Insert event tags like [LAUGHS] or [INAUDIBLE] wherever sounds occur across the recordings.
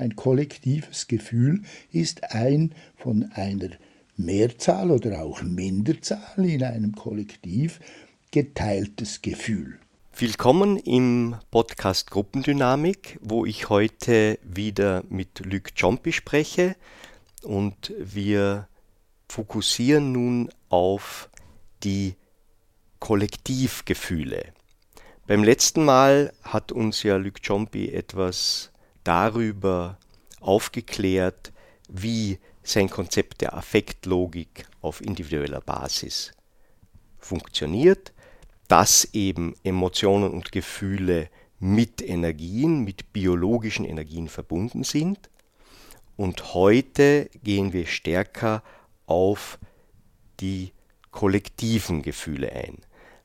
Ein kollektives Gefühl ist ein von einer Mehrzahl oder auch Minderzahl in einem Kollektiv geteiltes Gefühl. Willkommen im Podcast Gruppendynamik, wo ich heute wieder mit Luc Ciompi spreche und wir fokussieren nun auf die Kollektivgefühle. Beim letzten Mal hat uns ja Luc Ciompi etwas darüber aufgeklärt, wie sein Konzept der Affektlogik auf individueller Basis funktioniert, dass eben Emotionen und Gefühle mit Energien, mit biologischen Energien verbunden sind. Und heute gehen wir stärker auf die kollektiven Gefühle ein.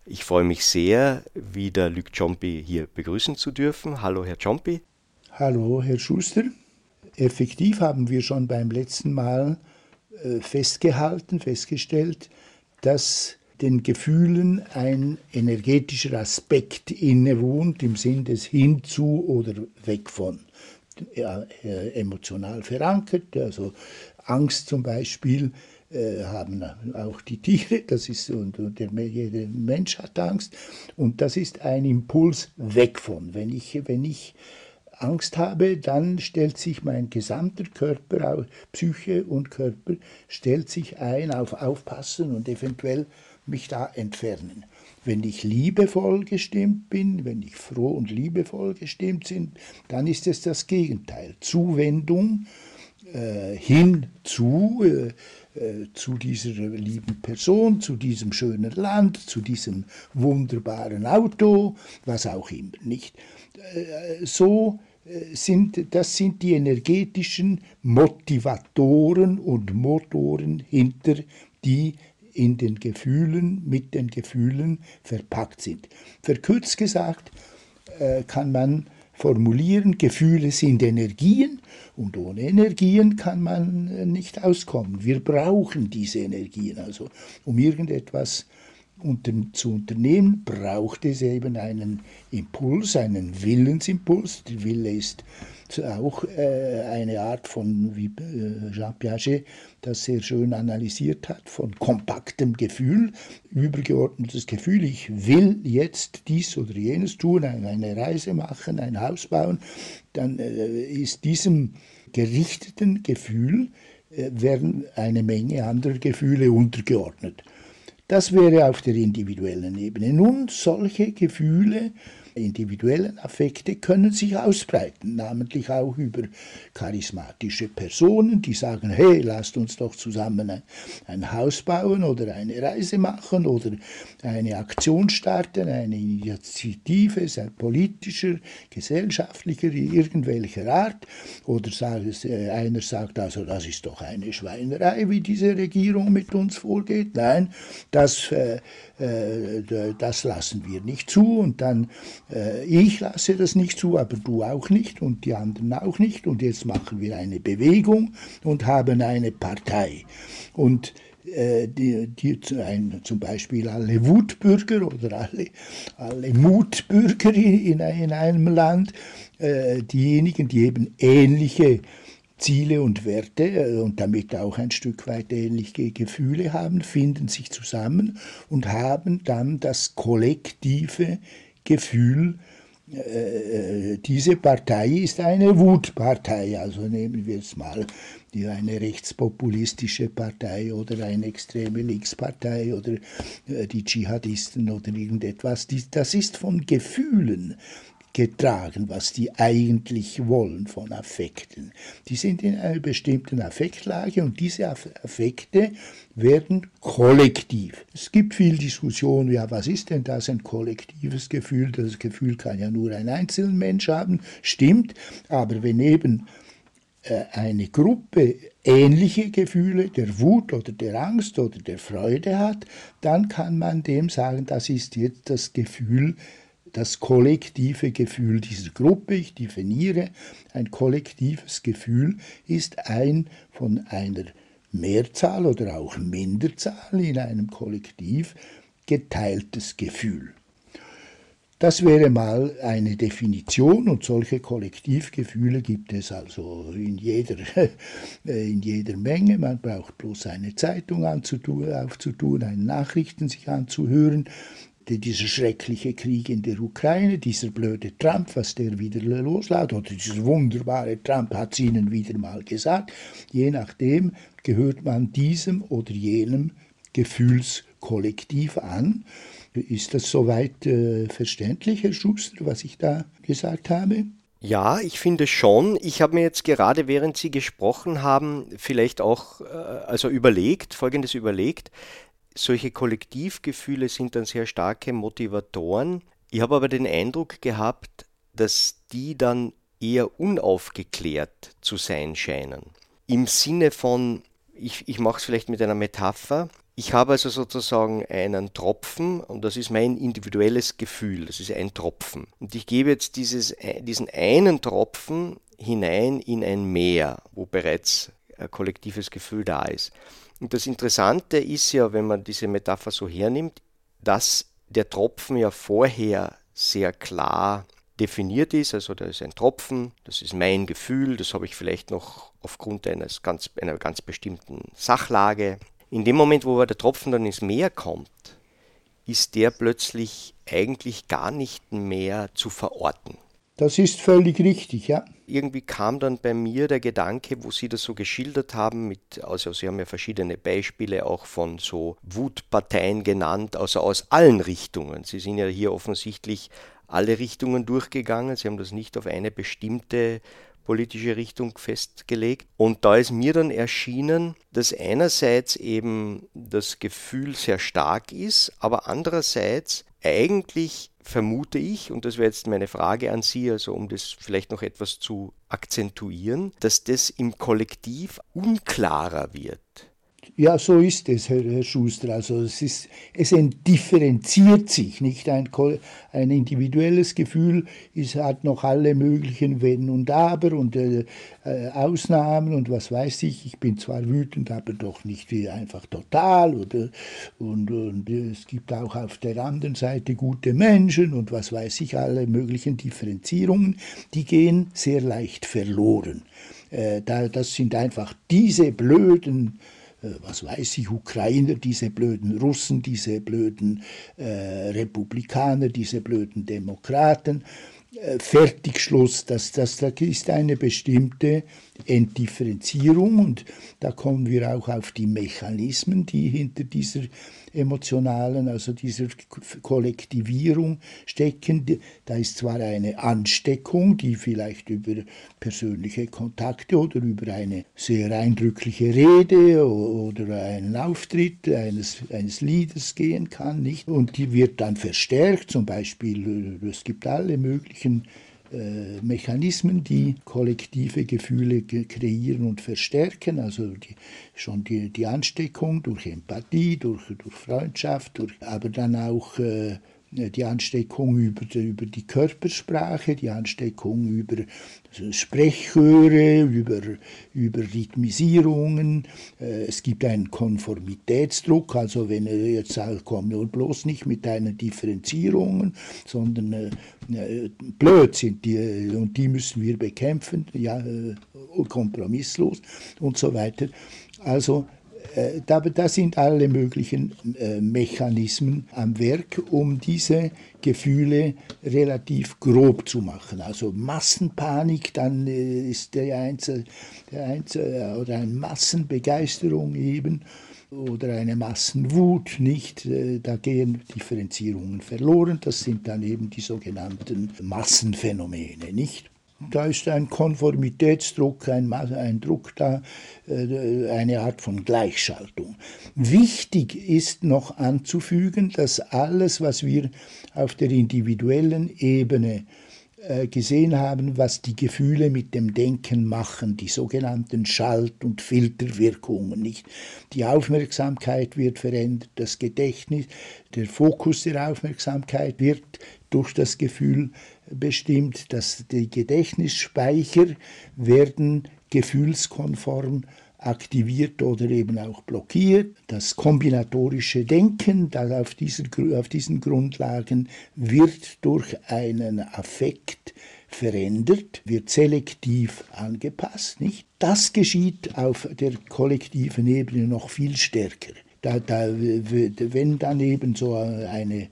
Ich freue mich sehr, wieder Luc Ciompi hier begrüßen zu dürfen. Hallo, Herr Ciompi. Hallo, Herr Schuster. Effektiv haben wir schon beim letzten Mal äh, festgehalten, festgestellt, dass den Gefühlen ein energetischer Aspekt innewohnt im Sinn des hinzu oder weg von. Ja, äh, emotional verankert, also Angst zum Beispiel äh, haben auch die Tiere, das ist und, und der, jeder Mensch hat Angst und das ist ein Impuls weg von. Wenn ich, wenn ich Angst habe, dann stellt sich mein gesamter Körper, Psyche und Körper, stellt sich ein auf Aufpassen und eventuell mich da entfernen. Wenn ich liebevoll gestimmt bin, wenn ich froh und liebevoll gestimmt bin, dann ist es das Gegenteil. Zuwendung äh, hin zu, äh, äh, zu dieser lieben Person, zu diesem schönen Land, zu diesem wunderbaren Auto, was auch immer, nicht? Äh, so äh, sind, das sind die energetischen Motivatoren und Motoren hinter die in den Gefühlen, mit den Gefühlen verpackt sind. Verkürzt gesagt kann man formulieren, Gefühle sind Energien und ohne Energien kann man äh, nicht auskommen. Wir brauchen diese Energien. Also um irgendetwas zu unternehmen, braucht es eben einen Impuls, einen Willensimpuls. Der Wille ist auch äh, eine Art von, wie äh, Jean Piaget das sehr schön analysiert hat, von kompaktem Gefühl, übergeordnetes Gefühl, ich will jetzt dies oder jenes tun, eine Reise machen, ein Haus bauen, dann äh, ist diesem gerichteten Gefühl werden eine Menge anderer Gefühle untergeordnet. Das wäre auf der individuellen Ebene. Nun, solche Gefühle individuellen Affekte können sich ausbreiten, namentlich auch über charismatische Personen, die sagen, hey, lasst uns doch zusammen ein, Haus bauen oder eine Reise machen oder eine Aktion starten, eine Initiative, sei politischer, gesellschaftlicher, irgendwelcher Art. Oder äh, einer sagt, also das ist doch eine Schweinerei, wie diese Regierung mit uns vorgeht. Nein, das, äh, äh das lassen wir nicht zu. Und dann äh, ich lasse das nicht zu, aber du auch nicht und die anderen auch nicht. Und jetzt machen wir eine Bewegung und haben eine Partei. Und äh, die, die, ein, zum Beispiel alle Wutbürger oder alle, alle Mutbürger in, in einem Land, äh, diejenigen, die eben ähnliche Ziele und Werte äh, und damit auch ein Stück weit ähnliche Gefühle haben, finden sich zusammen und haben dann das kollektive Gefühl, äh, äh, diese Partei ist eine Wutpartei. Also nehmen wir jetzt mal eine rechtspopulistische Partei oder eine extreme Linkspartei oder äh, die Dschihadisten oder irgendetwas. Das ist von Gefühlen getragen, was die eigentlich wollen von Affekten. Die sind in einer bestimmten Affektlage und diese Affekte werden kollektiv. Es gibt viel Diskussion, ja, was ist denn das ein kollektives Gefühl? Das Gefühl kann ja nur ein einzelner Mensch haben, stimmt, aber wenn eben äh, eine Gruppe ähnliche Gefühle der Wut oder der Angst oder der Freude hat, dann kann man dem sagen, das ist jetzt das Gefühl das kollektive Gefühl dieser Gruppe, ich definiere, ein kollektives Gefühl ist ein von einer Mehrzahl oder auch Minderzahl in einem Kollektiv geteiltes Gefühl. Das wäre mal eine Definition und solche Kollektivgefühle gibt es also in jeder, [LAUGHS] in jeder Menge. Man braucht bloß eine Zeitung aufzutun, eine Nachrichten sich anzuhören. Dieser schreckliche Krieg in der Ukraine, dieser blöde Trump, was der wieder loslässt, oder dieser wunderbare Trump hat es Ihnen wieder mal gesagt. Je nachdem gehört man diesem oder jenem Gefühlskollektiv an. Ist das soweit äh, verständlich, Herr Schuster, was ich da gesagt habe? Ja, ich finde schon. Ich habe mir jetzt gerade, während Sie gesprochen haben, vielleicht auch äh, also überlegt, folgendes überlegt. Solche Kollektivgefühle sind dann sehr starke Motivatoren. Ich habe aber den Eindruck gehabt, dass die dann eher unaufgeklärt zu sein scheinen. Im Sinne von, ich, ich mache es vielleicht mit einer Metapher, ich habe also sozusagen einen Tropfen und das ist mein individuelles Gefühl, das ist ein Tropfen. Und ich gebe jetzt dieses, diesen einen Tropfen hinein in ein Meer, wo bereits ein kollektives Gefühl da ist. Und das Interessante ist ja, wenn man diese Metapher so hernimmt, dass der Tropfen ja vorher sehr klar definiert ist. Also da ist ein Tropfen, das ist mein Gefühl, das habe ich vielleicht noch aufgrund eines ganz, einer ganz bestimmten Sachlage in dem Moment, wo der Tropfen dann ins Meer kommt, ist der plötzlich eigentlich gar nicht mehr zu verorten. Das ist völlig richtig, ja. Irgendwie kam dann bei mir der Gedanke, wo Sie das so geschildert haben, mit, also Sie haben ja verschiedene Beispiele auch von so Wutparteien genannt, also aus allen Richtungen. Sie sind ja hier offensichtlich alle Richtungen durchgegangen. Sie haben das nicht auf eine bestimmte politische Richtung festgelegt. Und da ist mir dann erschienen, dass einerseits eben das Gefühl sehr stark ist, aber andererseits eigentlich vermute ich, und das wäre jetzt meine Frage an Sie, also um das vielleicht noch etwas zu akzentuieren, dass das im Kollektiv unklarer wird. Ja, so ist es, Herr, Schuster. Also es, ist, es differenziert sich, nicht ein, ein individuelles Gefühl es hat noch alle möglichen Wenn und Aber und äh, äh, Ausnahmen und was weiß ich. Ich bin zwar wütend, aber doch nicht wie einfach total. Oder, und, und es gibt auch auf der anderen Seite gute Menschen und was weiß ich, alle möglichen Differenzierungen, die gehen sehr leicht verloren. Äh, das sind einfach diese blöden was weiß ich, Ukrainer, diese blöden Russen, diese blöden äh, Republikaner, diese blöden Demokraten. Äh, Fertigschluss, das, das, das ist eine bestimmte Entdifferenzierung und da kommen wir auch auf die Mechanismen, die hinter dieser emotionalen, also dieser Kollektivierung stecken. Da ist zwar eine Ansteckung, die vielleicht über persönliche Kontakte oder über eine sehr eindrückliche Rede oder einen Auftritt eines, eines Liedes gehen kann, nicht? Und die wird dann verstärkt, zum Beispiel, äh, es gibt alle möglichen Mechanismen, die kollektive Gefühle kreieren und verstärken, also die, schon die, die Ansteckung durch Empathie, durch, durch Freundschaft, durch, aber dann auch äh, die Ansteckung über, über die Körpersprache, die Ansteckung über Sprechchöre, über, über Rhythmisierungen. Äh, es gibt einen Konformitätsdruck, also wenn er jetzt sagt, komm nur bloß nicht mit deinen Differenzierungen, sondern äh, äh, blöd sind die und die müssen wir bekämpfen, ja, kompromisslos und so weiter. Also äh, da, sind alle möglichen äh, Mechanismen am Werk, um diese Gefühle relativ grob zu machen. Also Massenpanik, dann äh, ist der Einzel, der Einzel, oder eine Massenbegeisterung eben oder eine Massenwut nicht. Da gehen Differenzierungen verloren. Das sind dann eben die sogenannten Massenphänomene, nicht? Da ist ein Konformitätsdruck, ein, ein Druck da, äh, eine Art von Gleichschaltung. Wichtig ist noch anzufügen, dass alles, was wir auf der individuellen Ebene äh, gesehen haben, was die Gefühle mit dem Denken machen, die sogenannten Schalt- und Filterwirkungen. Nicht? Die Aufmerksamkeit wird verändert, das Gedächtnis, der Fokus der Aufmerksamkeit wird durch das Gefühl bestimmt, dass die Gedächtnisspeicher werden gefühlskonform aktiviert oder eben auch blockiert. Das kombinatorische Denken auf, dieser, auf diesen Grundlagen wird durch einen Affekt verändert, wird selektiv angepasst. Nicht? Das geschieht auf der kollektiven Ebene noch viel stärker. Da, da, wenn dann eben so eine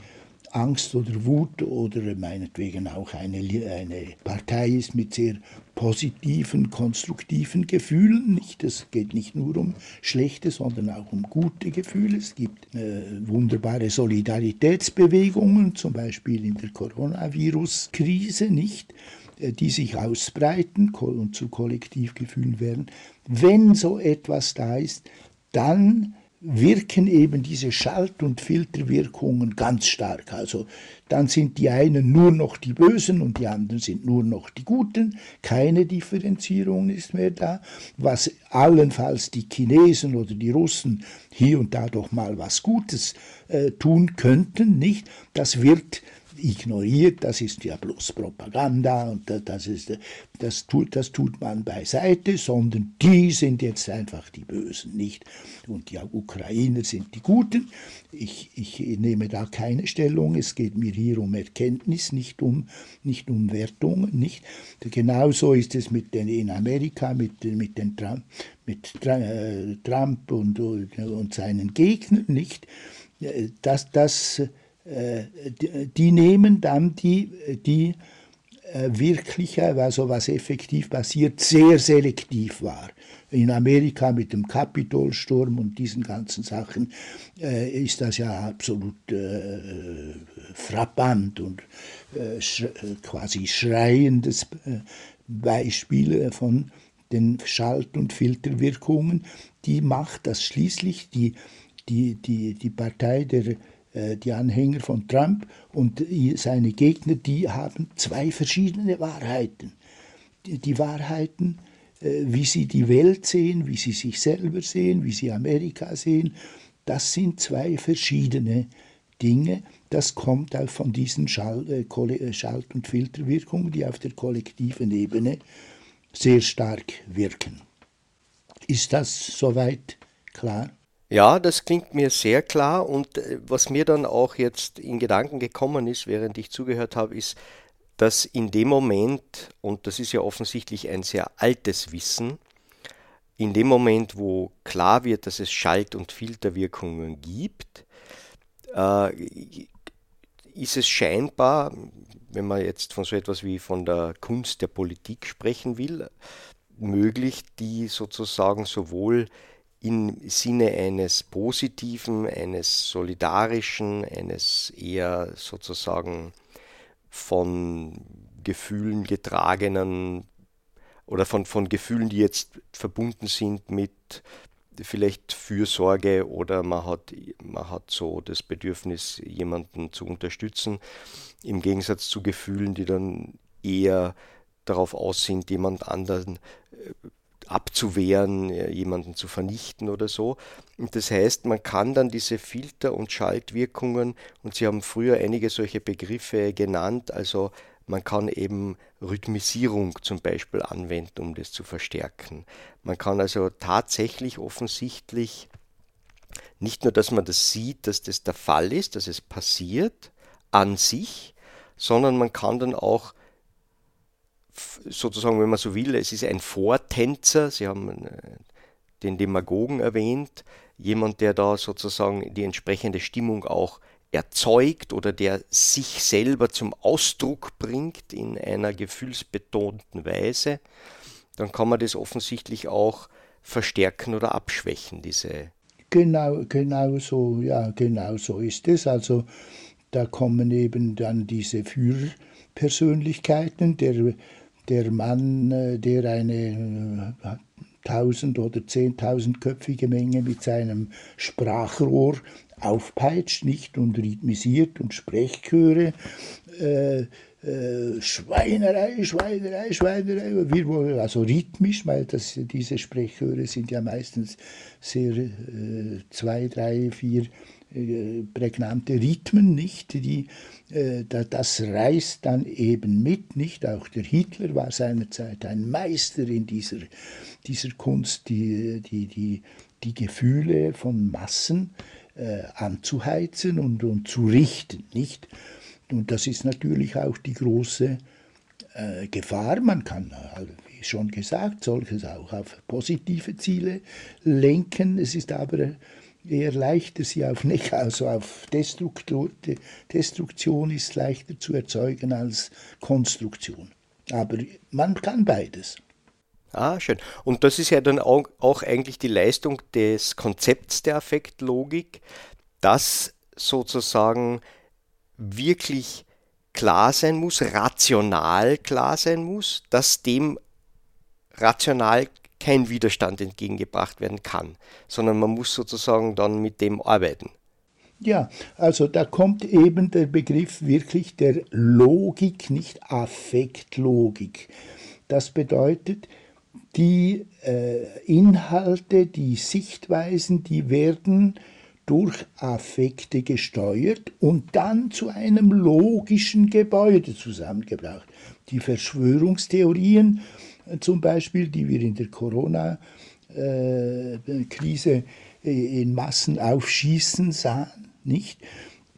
Angst oder Wut oder meinetwegen auch eine, eine Partei ist mit sehr positiven, konstruktiven Gefühlen. Nicht, es geht nicht nur um schlechte, sondern auch um gute Gefühle. Es gibt äh, wunderbare Solidaritätsbewegungen, zum Beispiel in der Coronavirus-Krise, nicht, äh, die sich ausbreiten und zu Kollektivgefühlen werden. Wenn so etwas da ist, dann wirken eben diese Schalt- und Filterwirkungen ganz stark. Also dann sind die einen nur noch die Bösen und die anderen sind nur noch die Guten. Keine Differenzierung ist mehr da. Was allenfalls die Chinesen oder die Russen hier und da doch mal was Gutes äh, tun könnten, nicht? Das wird ignoriert, das ist ja bloß Propaganda und das, ist, das, tut, das tut man beiseite, sondern die sind jetzt einfach die Bösen, nicht? Und die Ukrainer sind die Guten. Ich, ich nehme da keine Stellung, es geht mir hier um Erkenntnis, nicht um, nicht um Wertungen, nicht? Genauso ist es mit den, in Amerika mit, mit, den Trump, mit äh, Trump und, und seinen Gegnern, nicht? Das, das äh, die, nehmen dann die, die äh, wirkliche, also was effektiv passiert, sehr selektiv wahr. In Amerika mit dem Kapitolsturm und diesen ganzen Sachen äh, ist das ja absolut äh, frappant und äh, sch quasi schreiendes Beispiel von den Schalt- und Filterwirkungen. Die macht das schließlich die, die, die, die Partei der äh, die Anhänger von Trump und seine Gegner, die haben zwei verschiedene Wahrheiten. Die, Wahrheiten, äh, wie sie die Welt sehen, wie sie sich selber sehen, wie sie Amerika sehen, das sind zwei verschiedene Dinge. Das kommt auch von diesen äh, Schalt- und Filterwirkungen, die auf der kollektiven Ebene sehr stark wirken. Ist das soweit klar? Ja, das klingt mir sehr klar und äh, was mir dann auch jetzt in Gedanken gekommen ist, während ich zugehört habe, ist, dass in dem Moment, und das ist ja offensichtlich ein sehr altes Wissen, in dem Moment, wo klar wird, dass es Schalt- und Filterwirkungen gibt, äh, ist es scheinbar, wenn man jetzt von so etwas wie von der Kunst der Politik sprechen will, möglich, die sozusagen sowohl im Sinne eines positiven, eines solidarischen, eines eher sozusagen von Gefühlen getragenen oder von, von Gefühlen, die jetzt verbunden sind mit vielleicht Fürsorge oder man hat, man hat so das Bedürfnis, jemanden zu unterstützen, im Gegensatz zu Gefühlen, die dann eher darauf aus sind, jemand anderen äh, abzuwehren, jemanden zu vernichten oder so. Und das heißt, man kann dann diese Filter- und Schaltwirkungen, und Sie haben früher einige solche Begriffe genannt, also man kann eben Rhythmisierung zum Beispiel anwenden, um das zu verstärken. Man kann also tatsächlich offensichtlich nicht nur, dass man das sieht, dass das der Fall ist, dass es passiert an sich, sondern man kann dann auch sozusagen, wenn man so will, es ist ein Vortänzer. Sie haben äh, den Demagogen erwähnt, jemand, der da sozusagen die entsprechende Stimmung auch erzeugt oder der sich selber zum Ausdruck bringt in einer gefühlsbetonten Weise, dann kann man das offensichtlich auch verstärken oder abschwächen, diese. Genau, genau so, ja, genau so ist es. Also da kommen eben dann diese Führerpersönlichkeiten, der der Mann, äh, der eine äh, tausend- oder zehntausendköpfige Menge mit seinem Sprachrohr aufpeitscht, nicht und rhythmisiert und Sprechchöre. Äh, äh, Schweinerei, Schweinerei, Schweinerei, wir, also rhythmisch, weil das, diese Sprechchöre sind ja meistens sehr äh, zwei, drei, vier äh, prägnante Rhythmen, nicht? Die, äh, das reißt dann eben mit, nicht? Auch der Hitler war seinerzeit ein Meister in dieser, dieser Kunst, die, die, die, die Gefühle von Massen anzuheizen und, und zu richten, nicht? Und das ist natürlich auch die große äh, Gefahr. Man kann, äh, wie schon gesagt, solches auch auf positive Ziele lenken. Es ist aber eher leichter, sie auf, nicht, also auf Destruktion ist leichter zu erzeugen als Konstruktion. Aber man kann beides. Ah, schön. Und das ist ja dann auch eigentlich die Leistung des Konzepts der Affektlogik, dass sozusagen wirklich klar sein muss, rational klar sein muss, dass dem rational kein Widerstand entgegengebracht werden kann, sondern man muss sozusagen dann mit dem arbeiten. Ja, also da kommt eben der Begriff wirklich der Logik, nicht Affektlogik. Das bedeutet, die äh, Inhalte, die Sichtweisen, die werden durch Affekte gesteuert und dann zu einem logischen Gebäude zusammengebracht. Die Verschwörungstheorien zum Beispiel, die wir in der Corona-Krise äh, in Massen aufschießen sahen, nicht?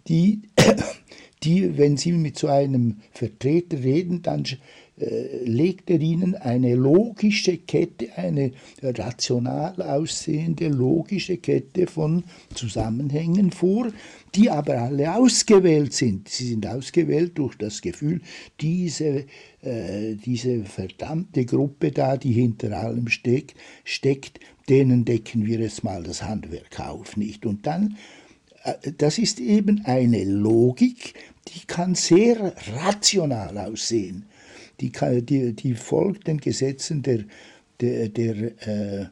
Die, [COUGHS] die, wenn Sie mit so einem Vertreter reden, dann äh, legt er ihnen eine logische Kette, eine rational aussehende logische Kette von Zusammenhängen vor, die aber alle ausgewählt sind. Sie sind ausgewählt durch das Gefühl, diese, äh, diese verdammte Gruppe da, die hinter allem steck, steckt, denen decken wir jetzt mal das Handwerk auf, nicht? Und dann, äh, das ist eben eine Logik, die kann sehr rational aussehen die, die, die folgt den Gesetzen der, der, der äh,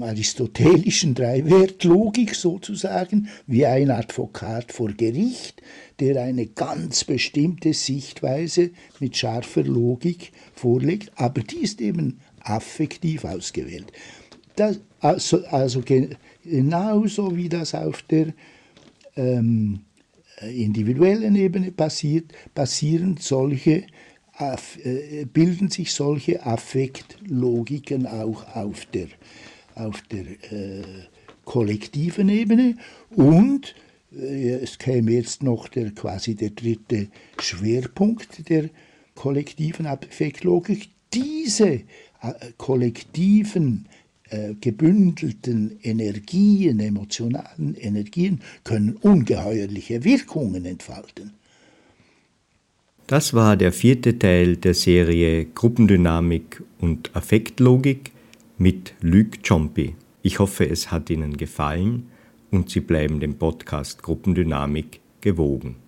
aristotelischen Dreiwertlogik sozusagen, wie ein Advokat vor Gericht, der eine ganz bestimmte Sichtweise mit scharfer Logik vorlegt, aber die ist eben affektiv ausgewählt. Das, also, also genauso wie das auf der ähm, individuellen Ebene passiert, passieren solche bilden sich solche Affektlogiken auch auf der, auf der äh, kollektiven Ebene und äh, es käme jetzt noch der, quasi der dritte Schwerpunkt der kollektiven Affektlogik. Diese äh, kollektiven äh, gebündelten Energien, emotionalen Energien können ungeheuerliche Wirkungen entfalten. Das war der vierte Teil der Serie Gruppendynamik und Affektlogik mit Luc Ciompi. Ich hoffe, es hat Ihnen gefallen und Sie bleiben dem Podcast Gruppendynamik gewogen.